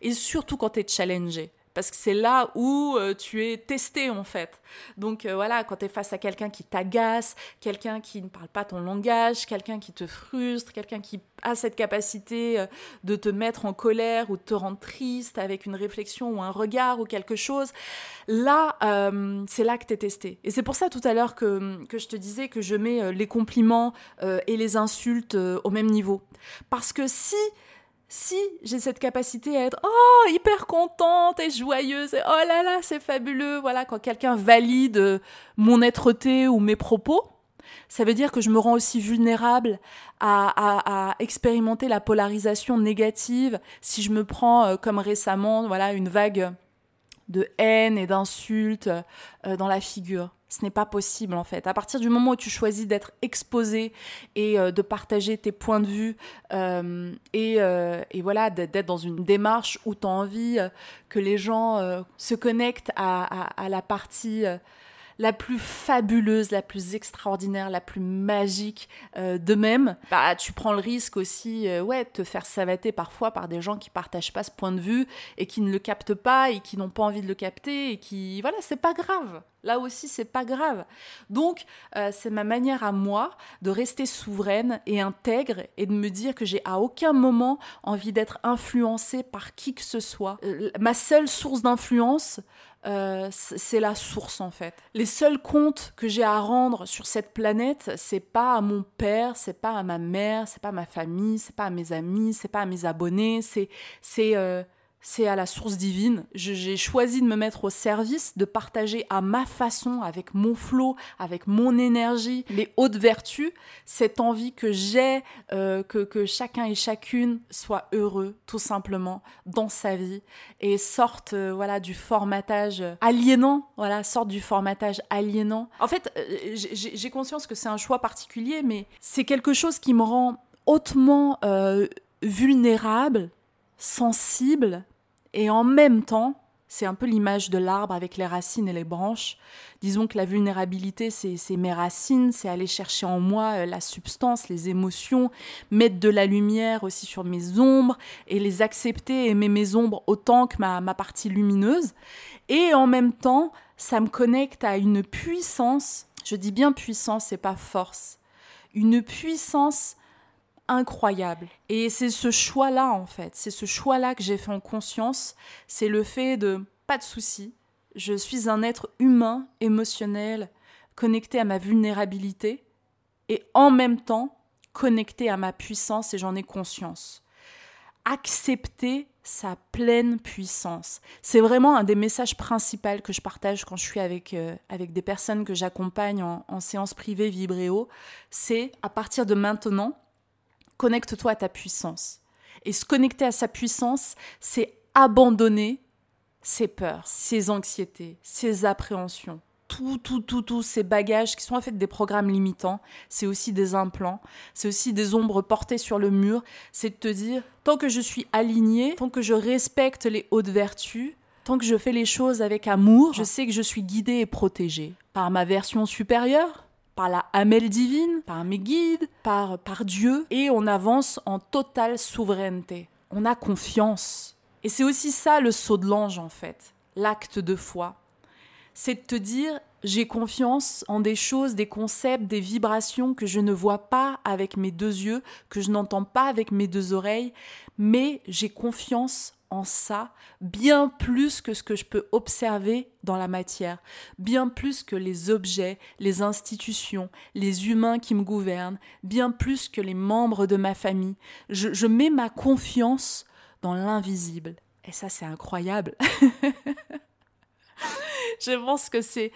Et surtout quand tu es challengé. Parce que c'est là où euh, tu es testé en fait. Donc euh, voilà, quand tu es face à quelqu'un qui t'agace, quelqu'un qui ne parle pas ton langage, quelqu'un qui te frustre, quelqu'un qui a cette capacité euh, de te mettre en colère ou de te rendre triste avec une réflexion ou un regard ou quelque chose, là, c'est là que tu es testé. Et c'est pour ça tout à l'heure que, que je te disais que je mets les compliments et les insultes au même niveau. Parce que si si j'ai cette capacité à être oh hyper contente et joyeuse et oh là là c'est fabuleux voilà quand quelqu'un valide euh, mon êtreté ou mes propos ça veut dire que je me rends aussi vulnérable à, expérimenter la polarisation négative. Si je me prends euh, comme récemment voilà une vague de haine et d'insultes euh, dans la figure ce n'est pas possible en fait. À partir du moment où tu choisis d'être exposé et euh, de partager tes points de vue euh, euh, et, voilà, d'être dans une démarche où tu as envie que les gens se connectent à la partie la plus fabuleuse, la plus extraordinaire, la plus magique euh, d'eux-mêmes, bah, tu prends le risque aussi euh, ouais, de te faire savater parfois par des gens qui partagent pas ce point de vue et qui ne le captent pas et qui n'ont pas envie de le capter et qui, voilà, c'est pas grave. Là aussi, c'est pas grave. Donc, euh, c'est ma manière à moi de rester souveraine et intègre et de me dire que j'ai à aucun moment envie d'être influencée par qui que ce soit. ma seule source d'influence, euh, c'est la source en fait. Les seuls comptes que j'ai à rendre sur cette planète, c'est pas à mon père, c'est pas à ma mère, c'est pas à ma famille, c'est pas à mes amis, c'est pas à mes abonnés, c'est c'est euh, c'est à la source divine. J'ai choisi de me mettre au service, de partager à ma façon, avec mon flot, avec mon énergie, les hautes vertus, cette envie que j'ai euh, que, que, chacun et chacune soit heureux, tout simplement, dans sa vie et sorte euh, voilà du formatage aliénant, voilà, sorte du formatage aliénant. En fait, euh, j'ai conscience que c'est un choix particulier, mais c'est quelque chose qui me rend hautement vulnérable, sensible et en même temps, c'est un peu l'image de l'arbre avec les racines et les branches. Disons que la vulnérabilité, c'est mes racines, c'est aller chercher en moi euh, la substance, les émotions, mettre de la lumière aussi sur mes ombres et les accepter, aimer mes ombres autant que ma, ma partie lumineuse. Et en même temps, ça me connecte à une puissance, je dis bien puissance et pas force, une puissance incroyable. Et c'est ce choix-là, en fait, c'est ce choix-là que j'ai fait en conscience, c'est le fait de pas de souci, je suis un être humain, émotionnel, connecté à ma vulnérabilité, et en même temps connecté à ma puissance, et j'en ai conscience. Accepter sa pleine puissance. C'est vraiment un des messages principaux que je partage quand je suis avec, euh, avec des personnes que j'accompagne en, en séance privée Vibréo. C'est à partir de maintenant, connecte-toi à ta puissance. Et se connecter à sa puissance, c'est abandonner ses peurs, ses anxiétés, ses appréhensions, tout, tout, tout, tous ces bagages qui sont en fait des programmes limitants, c'est aussi des implants, c'est aussi des ombres portées sur le mur, c'est de te dire, tant que je suis aligné, tant que je respecte les hautes vertus, tant que je fais les choses avec amour, je sais que je suis guidée et protégée par ma version supérieure, par la Hamel divine, par mes guides, par, par Dieu, et on avance en totale souveraineté. On a confiance. Et c'est aussi ça le saut de l'ange en fait, l'acte de foi. C'est de te dire, j'ai confiance en des choses, des concepts, des vibrations que je ne vois pas avec mes deux yeux, que je n'entends pas avec mes deux oreilles, mais j'ai confiance en ça bien plus que ce que je peux observer dans la matière, bien plus que les objets, les institutions, les humains qui me gouvernent, bien plus que les membres de ma famille. Je, je mets ma confiance dans l'invisible. Et ça, c'est incroyable. je pense que c'est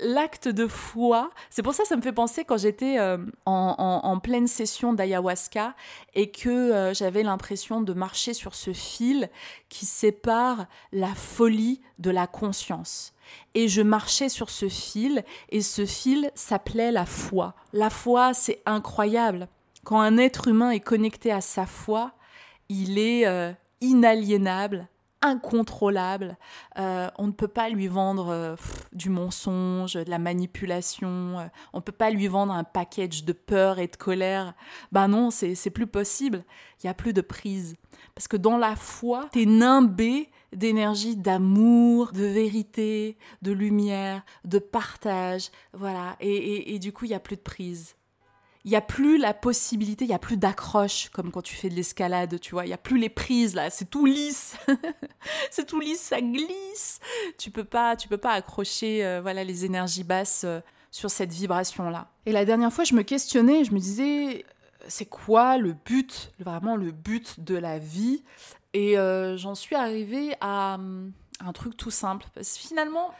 l'acte de foi. C'est pour ça que ça me fait penser quand j'étais euh, en, pleine session d'ayahuasca et que euh, j'avais l'impression de marcher sur ce fil qui sépare la folie de la conscience. Et je marchais sur ce fil et ce fil s'appelait la foi. La foi, c'est incroyable. Quand un être humain est connecté à sa foi, il est euh, inaliénable, incontrôlable. Euh, on ne peut pas lui vendre euh, du mensonge, de la manipulation. Euh, on ne peut pas lui vendre un package de peur et de colère. Ben non, c'est plus possible. Il n'y a plus de prise. Parce que dans la foi, tu es nimbé d'énergie, d'amour, de vérité, de lumière, de partage, voilà. Et, du coup, il n'y a plus de prise. Il n'y a plus la possibilité, il n'y a plus d'accroche, comme quand tu fais de l'escalade, tu vois. Il n'y a plus les prises, là, c'est tout lisse. c'est tout lisse, ça glisse. Tu peux pas, tu peux pas accrocher, euh, voilà, les énergies basses euh, sur cette vibration-là. Et la dernière fois, je me questionnais, je me disais, c'est quoi le but, vraiment le but de la vie? Et euh, j'en suis arrivée à, un truc tout simple. Parce que finalement,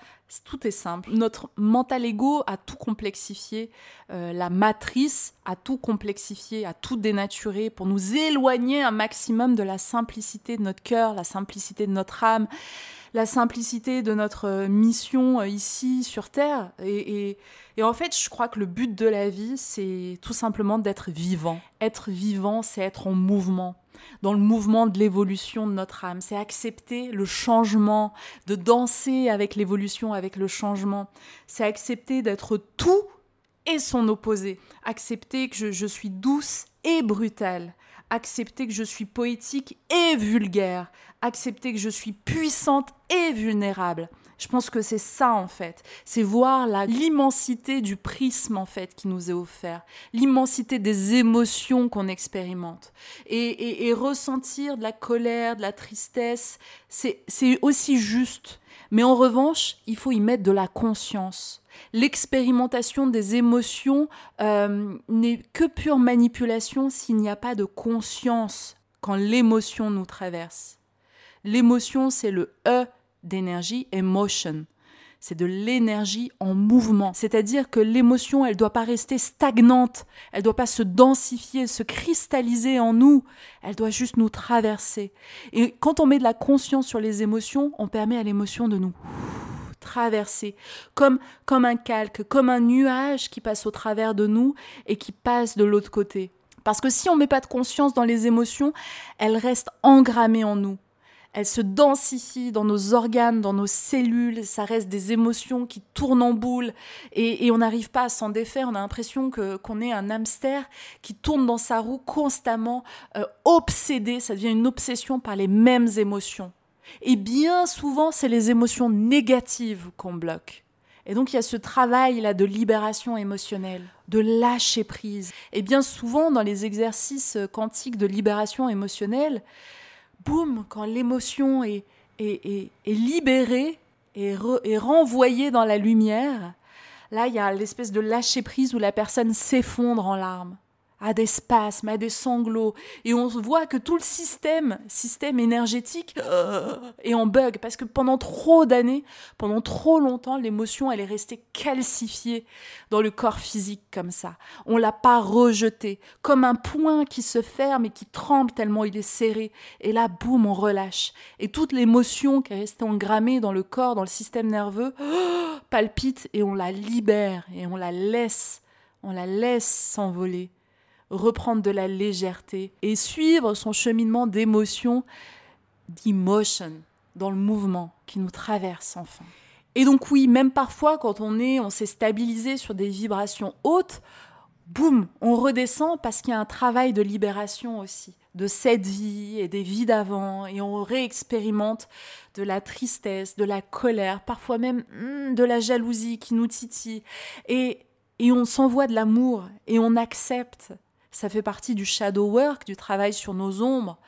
tout est simple. Notre mental ego a tout complexifié, euh, la matrice a tout complexifié, a tout dénaturé pour nous éloigner un maximum de la simplicité de notre cœur, la simplicité de notre âme, la simplicité de notre euh, mission ici sur Terre. et en fait, je crois que le but de la vie, c'est tout simplement d'être vivant. Être vivant, c'est être en mouvement dans le mouvement de l'évolution de notre âme. C'est accepter le changement, de danser avec l'évolution, avec le changement. C'est accepter d'être tout et son opposé. Accepter que je, suis douce et brutale. Accepter que je suis poétique et vulgaire. Accepter que je suis puissante et vulnérable. Je pense que c'est ça en fait, c'est voir l'immensité du prisme en fait qui nous est offert, l'immensité des émotions qu'on expérimente et, ressentir de la colère, de la tristesse, c'est aussi juste. Mais en revanche, il faut y mettre de la conscience. L'expérimentation des émotions euh, n'est que pure manipulation s'il n'y a pas de conscience quand l'émotion nous traverse. L'émotion, c'est le E d'énergie, emotion. C'est de l'énergie en mouvement. C'est-à-dire que l'émotion, elle ne doit pas rester stagnante, elle ne doit pas se densifier, se cristalliser en nous, elle doit juste nous traverser. Et quand on met de la conscience sur les émotions, on permet à l'émotion de nous traverser, comme, comme un calque, comme un nuage qui passe au travers de nous et qui passe de l'autre côté. Parce que si on ne met pas de conscience dans les émotions, elles restent engrammées en nous elle se densifie dans nos organes, dans nos cellules, ça reste des émotions qui tournent en boule et, on n'arrive pas à s'en défaire. On a l'impression qu'on est un hamster qui tourne dans sa roue constamment, euh, obsédé. Ça devient une obsession par les mêmes émotions. Et bien souvent, c'est les émotions négatives qu'on bloque. Et donc il y a ce travail là de libération émotionnelle, de lâcher prise. Et bien souvent dans les exercices quantiques de libération émotionnelle, boum, quand l'émotion est, libérée et, renvoyée dans la lumière, là, il y a l'espèce de lâcher prise où la personne s'effondre en larmes à des spasmes, à des sanglots. Et on voit que tout le système, système énergétique, euh, est en bug. Parce que pendant trop d'années, pendant trop longtemps, l'émotion, elle est restée calcifiée dans le corps physique comme ça. On l'a pas rejetée. Comme un poing qui se ferme et qui tremble tellement il est serré. Et là, boum, on relâche. Et toute l'émotion qui est restée engrammée dans le corps, dans le système nerveux, palpite et on la libère et on la laisse. On la laisse s'envoler reprendre de la légèreté et suivre son cheminement d'émotion, d'emotion, dans le mouvement qui nous traverse enfin. Et donc oui, même parfois quand on est, on s'est stabilisé sur des vibrations hautes, boum, on redescend parce qu'il y a un travail de libération aussi de cette vie et des vies d'avant, et on réexpérimente de la tristesse, de la colère, parfois même hmm, de la jalousie qui nous titille, et, et on s'envoie de l'amour, et on accepte, ça fait partie du shadow work, du travail sur nos ombres.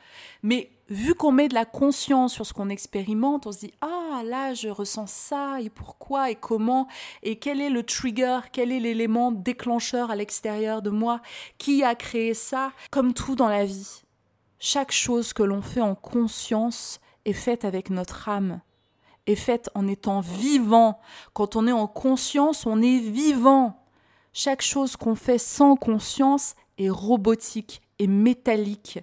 Mais vu qu'on met de la conscience sur ce qu'on expérimente, on se dit ah là je ressens ça et pourquoi et comment et quel est le trigger, quel est l'élément déclencheur à l'extérieur de moi qui a créé ça? Comme tout dans la vie. Chaque chose que l'on fait en conscience est faite avec notre âme, est faite en étant vivant. Quand on est en conscience, on est vivant. Chaque chose qu'on fait sans conscience robotique et métallique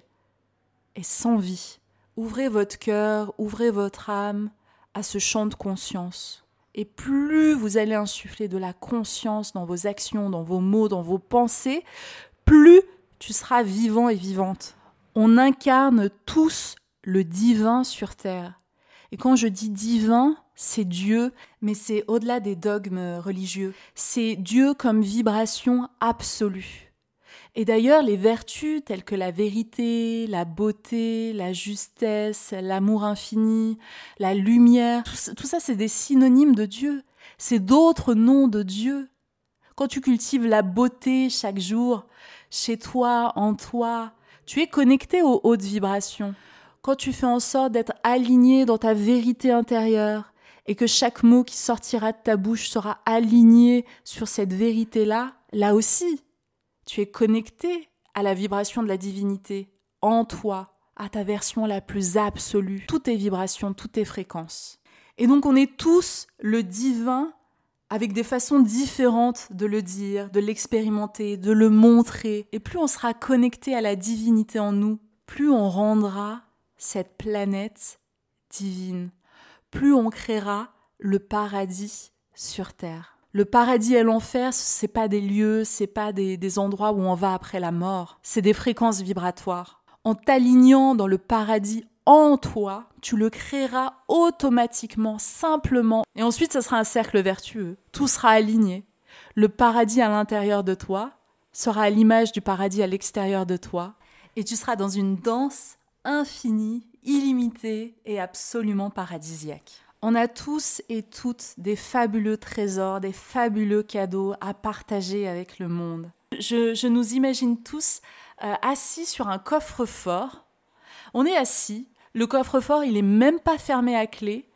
et sans vie. Ouvrez votre cœur, ouvrez votre âme à ce champ de conscience. Et plus vous allez insuffler de la conscience dans vos actions, dans vos mots, dans vos pensées, plus tu seras vivant et vivante. On incarne tous le divin sur Terre. Et quand je dis divin, c'est Dieu, mais c'est au-delà des dogmes religieux. C'est Dieu comme vibration absolue. Et d'ailleurs, les vertus telles que la vérité, la beauté, la justesse, l'amour infini, la lumière, tout ça, c'est des synonymes de Dieu. C'est d'autres noms de Dieu. Quand tu cultives la beauté chaque jour, chez toi, en toi, tu es connecté aux hautes vibrations. Quand tu fais en sorte d'être aligné dans ta vérité intérieure et que chaque mot qui sortira de ta bouche sera aligné sur cette vérité-là, là aussi, tu es connecté à la vibration de la divinité, en toi, à ta version la plus absolue, toutes tes vibrations, toutes tes fréquences. Et donc on est tous le divin avec des façons différentes de le dire, de l'expérimenter, de le montrer. Et plus on sera connecté à la divinité en nous, plus on rendra cette planète divine, plus on créera le paradis sur terre. Le paradis et l'enfer, c'est pas des lieux, c'est pas des, endroits où on va après la mort, c'est des fréquences vibratoires. En t'alignant dans le paradis en toi, tu le créeras automatiquement, simplement, et ensuite ce sera un cercle vertueux. Tout sera aligné. Le paradis à l'intérieur de toi sera à l'image du paradis à l'extérieur de toi, et tu seras dans une danse infinie, illimitée et absolument paradisiaque. On a tous et toutes des fabuleux trésors, des fabuleux cadeaux à partager avec le monde. Je, nous imagine tous euh, assis sur un coffre-fort. On est assis, le coffre-fort il est même pas fermé à clé,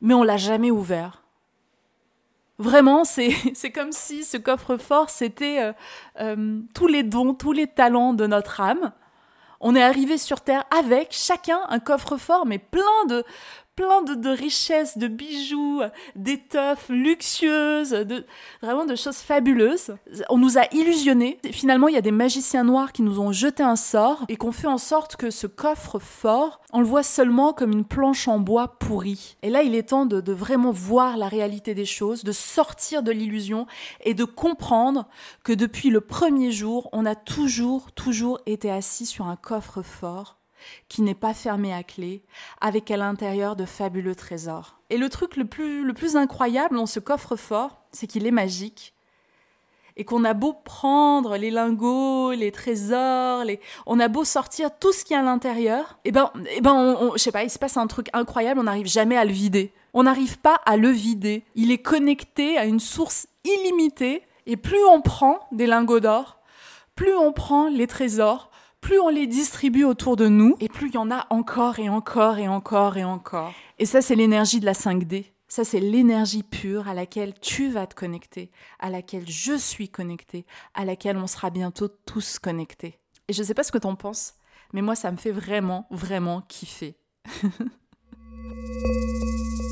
mais on l'a jamais ouvert. Vraiment, c'est comme si ce coffre-fort, c'était euh, euh, tous les dons, tous les talents de notre âme. On est arrivé sur Terre avec chacun un coffre-fort, mais plein de, plein de, richesses, de bijoux, d'étoffes luxueuses, de, vraiment de choses fabuleuses. On nous a illusionnés. Finalement, il y a des magiciens noirs qui nous ont jeté un sort et qu'on fait en sorte que ce coffre fort, on le voit seulement comme une planche en bois pourrie. Et là, il est temps de, vraiment voir la réalité des choses, de sortir de l'illusion et de comprendre que depuis le premier jour, on a toujours, toujours été assis sur un coffre fort qui n'est pas fermé à clé, avec à l'intérieur de fabuleux trésors. Et le truc le plus, le plus incroyable dans ce coffre-fort, c'est qu'il est magique. Et qu'on a beau prendre les lingots, les trésors, on a beau sortir tout ce qui est à l'intérieur, et eh ben, et eh ben on, je sais pas, il se passe un truc incroyable, on n'arrive jamais à le vider. On n'arrive pas à le vider. Il est connecté à une source illimitée, et plus on prend des lingots d'or, plus on prend les trésors, plus on les distribue autour de nous, et plus il y en a encore et encore et encore et encore. Et ça, c'est l'énergie de la 5D. Ça, c'est l'énergie pure à laquelle tu vas te connecter, à laquelle je suis connectée, à laquelle on sera bientôt tous connectés. Et je ne sais pas ce que tu en penses, mais moi, ça me fait vraiment, vraiment kiffer.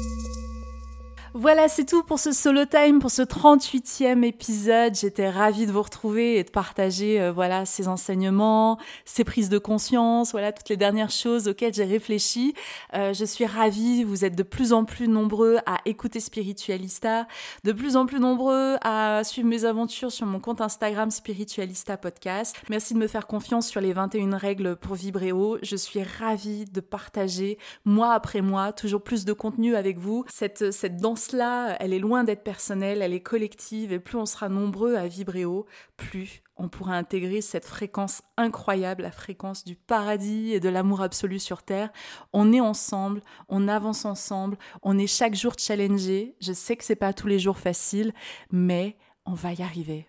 Voilà, c'est tout pour ce solo time, pour ce 38e épisode. J'étais ravie de vous retrouver et de partager euh, voilà ces enseignements, ces prises de conscience, voilà toutes les dernières choses auxquelles j'ai réfléchi. Euh, je suis ravie, vous êtes de plus en plus nombreux à écouter Spiritualista, de plus en plus nombreux à suivre mes aventures sur mon compte Instagram Spiritualista Podcast. Merci de me faire confiance sur les 21 règles pour vibrer haut. Je suis ravie de partager mois après mois toujours plus de contenu avec vous. Cette cette danse là elle est loin d'être personnelle, elle est collective, et plus on sera nombreux à vibrer haut, plus on pourra intégrer cette fréquence incroyable, la fréquence du paradis et de l'amour absolu sur Terre. On est ensemble, on avance ensemble, on est chaque jour challengé. Je sais que c'est pas tous les jours facile, mais on va y arriver.